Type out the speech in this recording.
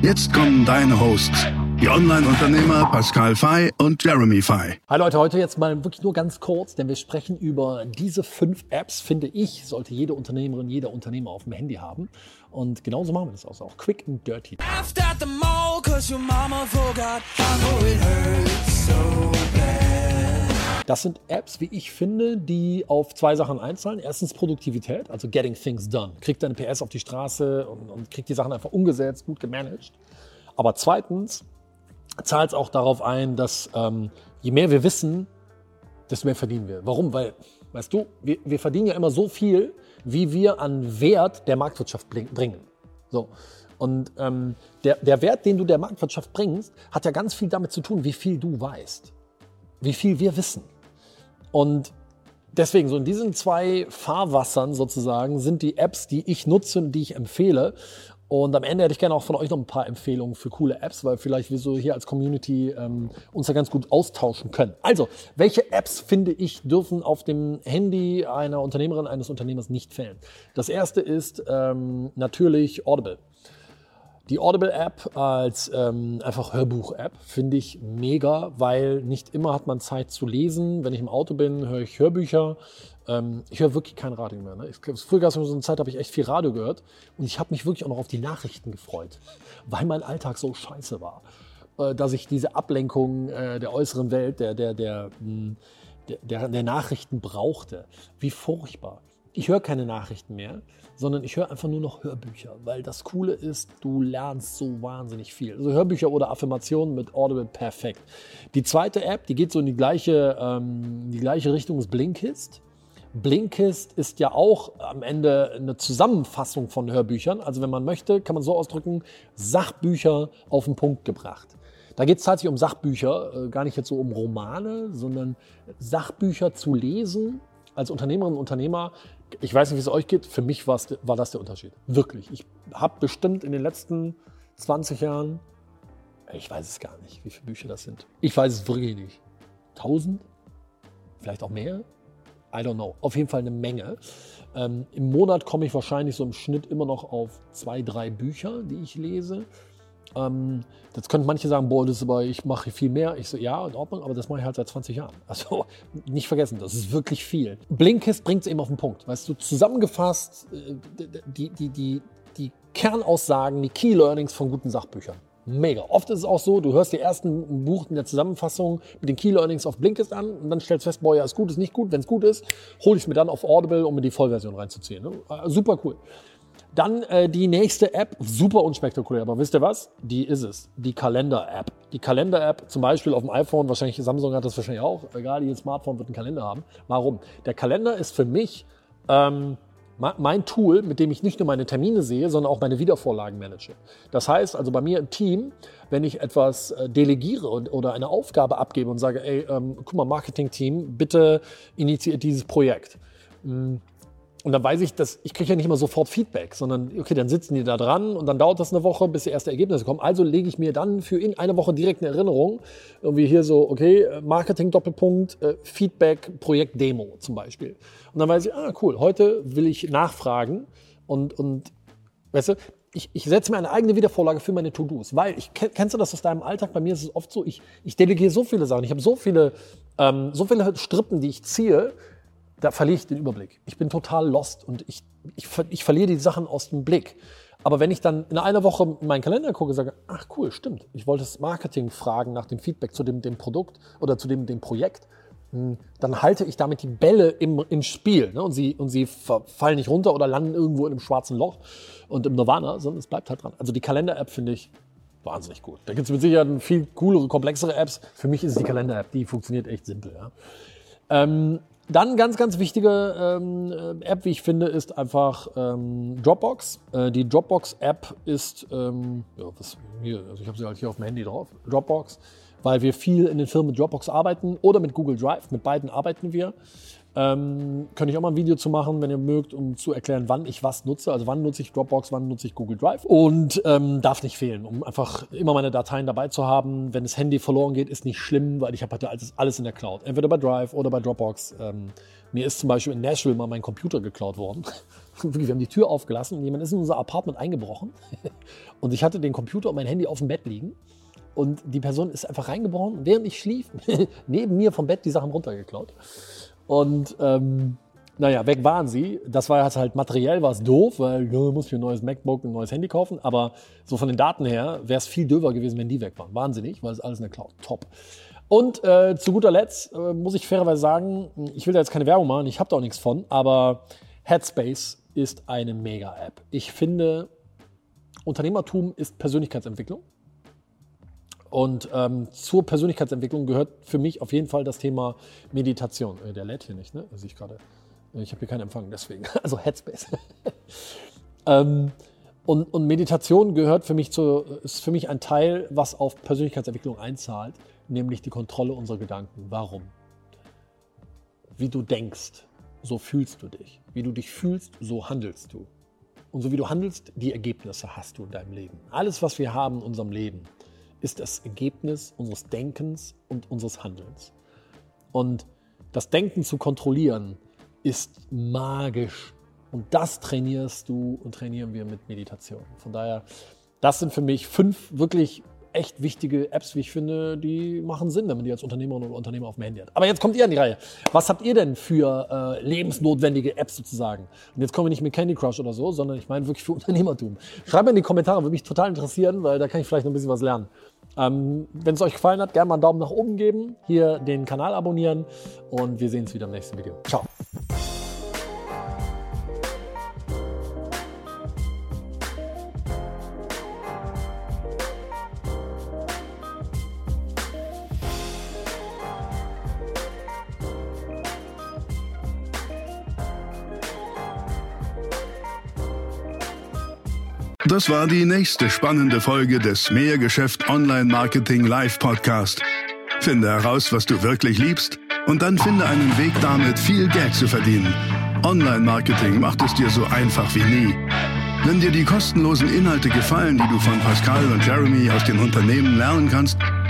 Jetzt kommen deine Hosts, die Online-Unternehmer Pascal Fay und Jeremy Fay. Hi Leute, heute jetzt mal wirklich nur ganz kurz, denn wir sprechen über diese fünf Apps, finde ich, sollte jede Unternehmerin, jeder Unternehmer auf dem Handy haben. Und genauso machen wir das auch, auch quick and dirty. Das sind Apps, wie ich finde, die auf zwei Sachen einzahlen. Erstens Produktivität, also getting things done. Kriegt deine PS auf die Straße und, und kriegt die Sachen einfach umgesetzt, gut gemanagt. Aber zweitens zahlt es auch darauf ein, dass ähm, je mehr wir wissen, desto mehr verdienen wir. Warum? Weil, weißt du, wir, wir verdienen ja immer so viel, wie wir an Wert der Marktwirtschaft bringen. So. Und ähm, der, der Wert, den du der Marktwirtschaft bringst, hat ja ganz viel damit zu tun, wie viel du weißt, wie viel wir wissen. Und deswegen, so in diesen zwei Fahrwassern sozusagen sind die Apps, die ich nutze und die ich empfehle. Und am Ende hätte ich gerne auch von euch noch ein paar Empfehlungen für coole Apps, weil vielleicht wir so hier als Community ähm, uns da ganz gut austauschen können. Also, welche Apps finde ich dürfen auf dem Handy einer Unternehmerin, eines Unternehmers nicht fehlen? Das erste ist ähm, natürlich Audible. Die Audible-App als ähm, einfach Hörbuch-App finde ich mega, weil nicht immer hat man Zeit zu lesen. Wenn ich im Auto bin, höre ich Hörbücher. Ähm, ich höre wirklich kein Radio mehr. Ne? Ich, früher gab es so eine Zeit, habe ich echt viel Radio gehört und ich habe mich wirklich auch noch auf die Nachrichten gefreut, weil mein Alltag so scheiße war, äh, dass ich diese Ablenkung äh, der äußeren Welt, der, der, der, mh, hm, der, der, der Nachrichten brauchte. Wie furchtbar ich höre keine Nachrichten mehr, sondern ich höre einfach nur noch Hörbücher, weil das Coole ist, du lernst so wahnsinnig viel. Also Hörbücher oder Affirmationen mit Audible perfekt. Die zweite App, die geht so in die gleiche, ähm, die gleiche Richtung, ist Blinkist. Blinkist ist ja auch am Ende eine Zusammenfassung von Hörbüchern. Also wenn man möchte, kann man so ausdrücken, Sachbücher auf den Punkt gebracht. Da geht es tatsächlich um Sachbücher, äh, gar nicht jetzt so um Romane, sondern Sachbücher zu lesen als Unternehmerinnen und Unternehmer ich weiß nicht, wie es euch geht, für mich war das der Unterschied. Wirklich. Ich habe bestimmt in den letzten 20 Jahren, ich weiß es gar nicht, wie viele Bücher das sind. Ich weiß es wirklich nicht. 1000? Vielleicht auch mehr? I don't know. Auf jeden Fall eine Menge. Ähm, Im Monat komme ich wahrscheinlich so im Schnitt immer noch auf zwei, drei Bücher, die ich lese. Ähm, jetzt könnten manche sagen, boah, das ist aber, ich mache viel mehr. Ich so, ja, in Ordnung, aber das mache ich halt seit 20 Jahren. Also nicht vergessen, das ist wirklich viel. Blinkist bringt es eben auf den Punkt. Weißt du, zusammengefasst, äh, die, die, die, die Kernaussagen, die Key Learnings von guten Sachbüchern. Mega. Oft ist es auch so, du hörst die ersten Buch in der Zusammenfassung mit den Key Learnings auf Blinkist an und dann stellst fest, boah, ja, ist gut, ist nicht gut. Wenn es gut ist, hole ich es mir dann auf Audible, um mir die Vollversion reinzuziehen. Ne? Äh, super cool. Dann äh, die nächste App, super unspektakulär, aber wisst ihr was? Die ist es, die Kalender-App. Die Kalender-App zum Beispiel auf dem iPhone, wahrscheinlich Samsung hat das wahrscheinlich auch, egal, jedes Smartphone wird einen Kalender haben. Warum? Der Kalender ist für mich ähm, mein Tool, mit dem ich nicht nur meine Termine sehe, sondern auch meine Wiedervorlagen manage. Das heißt also bei mir im Team, wenn ich etwas äh, delegiere oder eine Aufgabe abgebe und sage, ey, ähm, guck mal, Marketing-Team, bitte initiiert dieses Projekt. Und dann weiß ich, dass ich kriege ja nicht immer sofort Feedback, sondern okay, dann sitzen die da dran und dann dauert das eine Woche, bis die ersten Ergebnisse kommen. Also lege ich mir dann für in eine Woche direkt eine Erinnerung. Irgendwie hier so, okay, Marketing Doppelpunkt, äh, Feedback, Projekt Demo zum Beispiel. Und dann weiß ich, ah cool, heute will ich nachfragen und, und weißt du, ich, ich setze mir eine eigene Wiedervorlage für meine To-Dos, weil ich kennst du das aus deinem Alltag? Bei mir ist es oft so, ich, ich delegiere so viele Sachen, ich habe so viele, ähm, so viele Strippen, die ich ziehe da verliere ich den Überblick. Ich bin total lost und ich, ich, ich verliere die Sachen aus dem Blick. Aber wenn ich dann in einer Woche in meinen Kalender gucke und sage, ach cool, stimmt, ich wollte das Marketing fragen nach dem Feedback zu dem, dem Produkt oder zu dem, dem Projekt, hm, dann halte ich damit die Bälle im, im Spiel. Ne? Und, sie, und sie fallen nicht runter oder landen irgendwo in einem schwarzen Loch und im Nirvana, sondern es bleibt halt dran. Also die Kalender-App finde ich wahnsinnig gut. Da gibt es mit Sicherheit viel coolere, komplexere Apps. Für mich ist es die Kalender-App, die funktioniert echt simpel. Ja? Ähm, Dann ganz, ganz wichtige ähm, äh, App, wie ich finde, ist einfach ähm, Dropbox. Äh, die Dropbox-App ist, ähm, ja, was hier, also ich habe sie halt hier auf dem Handy drauf, Dropbox, weil wir viel in den Firmen mit Dropbox arbeiten oder mit Google Drive. Mit beiden arbeiten wir. Ähm, könnte ich auch mal ein Video zu machen, wenn ihr mögt, um zu erklären, wann ich was nutze. Also wann nutze ich Dropbox, wann nutze ich Google Drive. Und ähm, darf nicht fehlen, um einfach immer meine Dateien dabei zu haben. Wenn das Handy verloren geht, ist nicht schlimm, weil ich habe halt alles, in der Cloud. Entweder bei Drive oder bei Dropbox. Ähm, mir ist zum Beispiel in Nashville mal mein Computer geklaut worden. wir haben die Tür aufgelassen und jemand ist in unser Apartment eingebrochen. und ich hatte den Computer und mein Handy auf dem Bett liegen. Und die Person ist einfach reingebrochen, während ich schlief, neben mir vom Bett die Sachen runtergeklaut. Und ähm, naja, weg waren sie. Das war halt materiell war es doof, weil ja, muss ich ein neues MacBook, ein neues Handy kaufen. Aber so von den Daten her wäre es viel döver gewesen, wenn die weg waren. Wahnsinnig, weil es alles in der Cloud. Top. Und äh, zu guter Letzt äh, muss ich fairerweise sagen, ich will da jetzt keine Werbung machen, ich habe da auch nichts von, aber Headspace ist eine Mega-App. Ich finde, Unternehmertum ist Persönlichkeitsentwicklung. Und ähm, zur Persönlichkeitsentwicklung gehört für mich auf jeden Fall das Thema Meditation. Äh, der lädt hier nicht, ne? Sehe ich gerade. Äh, ich habe hier keinen Empfang, deswegen. Also Headspace. ähm, und, und, Meditation gehört für mich zu, ist für mich ein Teil, was auf Persönlichkeitsentwicklung einzahlt, nämlich die Kontrolle unserer Gedanken. Warum? Wie du denkst, so fühlst du dich. Wie du dich fühlst, so handelst du. Und so wie du handelst, die Ergebnisse hast du in deinem Leben. Alles, was wir haben in unserem Leben, ist das Ergebnis unseres Denkens und unseres Handelns. Und das Denken zu kontrollieren ist magisch. Und das trainierst du und trainieren wir mit Meditation. Von daher, das sind für mich fünf wirklich echt wichtige Apps, wie ich finde, die machen Sinn, wenn man die als Unternehmerin oder Unternehmer auf dem Handy hat. Aber jetzt kommt ihr an die Reihe. Was habt ihr denn für äh, lebensnotwendige Apps sozusagen? Und jetzt kommen wir nicht mit Candy Crush oder so, sondern ich meine wirklich für Unternehmertum. Schreibt mir in die Kommentare, würde mich total interessieren, weil da kann ich vielleicht noch ein bisschen was lernen. Ähm, wenn es euch gefallen hat, gerne mal einen Daumen nach oben geben, hier den Kanal abonnieren und wir sehen uns wieder im nächsten Video. Ciao. Das war die nächste spannende Folge des Mehrgeschäft Online Marketing Live Podcast. Finde heraus, was du wirklich liebst und dann finde einen Weg damit, viel Geld zu verdienen. Online Marketing macht es dir so einfach wie nie. Wenn dir die kostenlosen Inhalte gefallen, die du von Pascal und Jeremy aus den Unternehmen lernen kannst,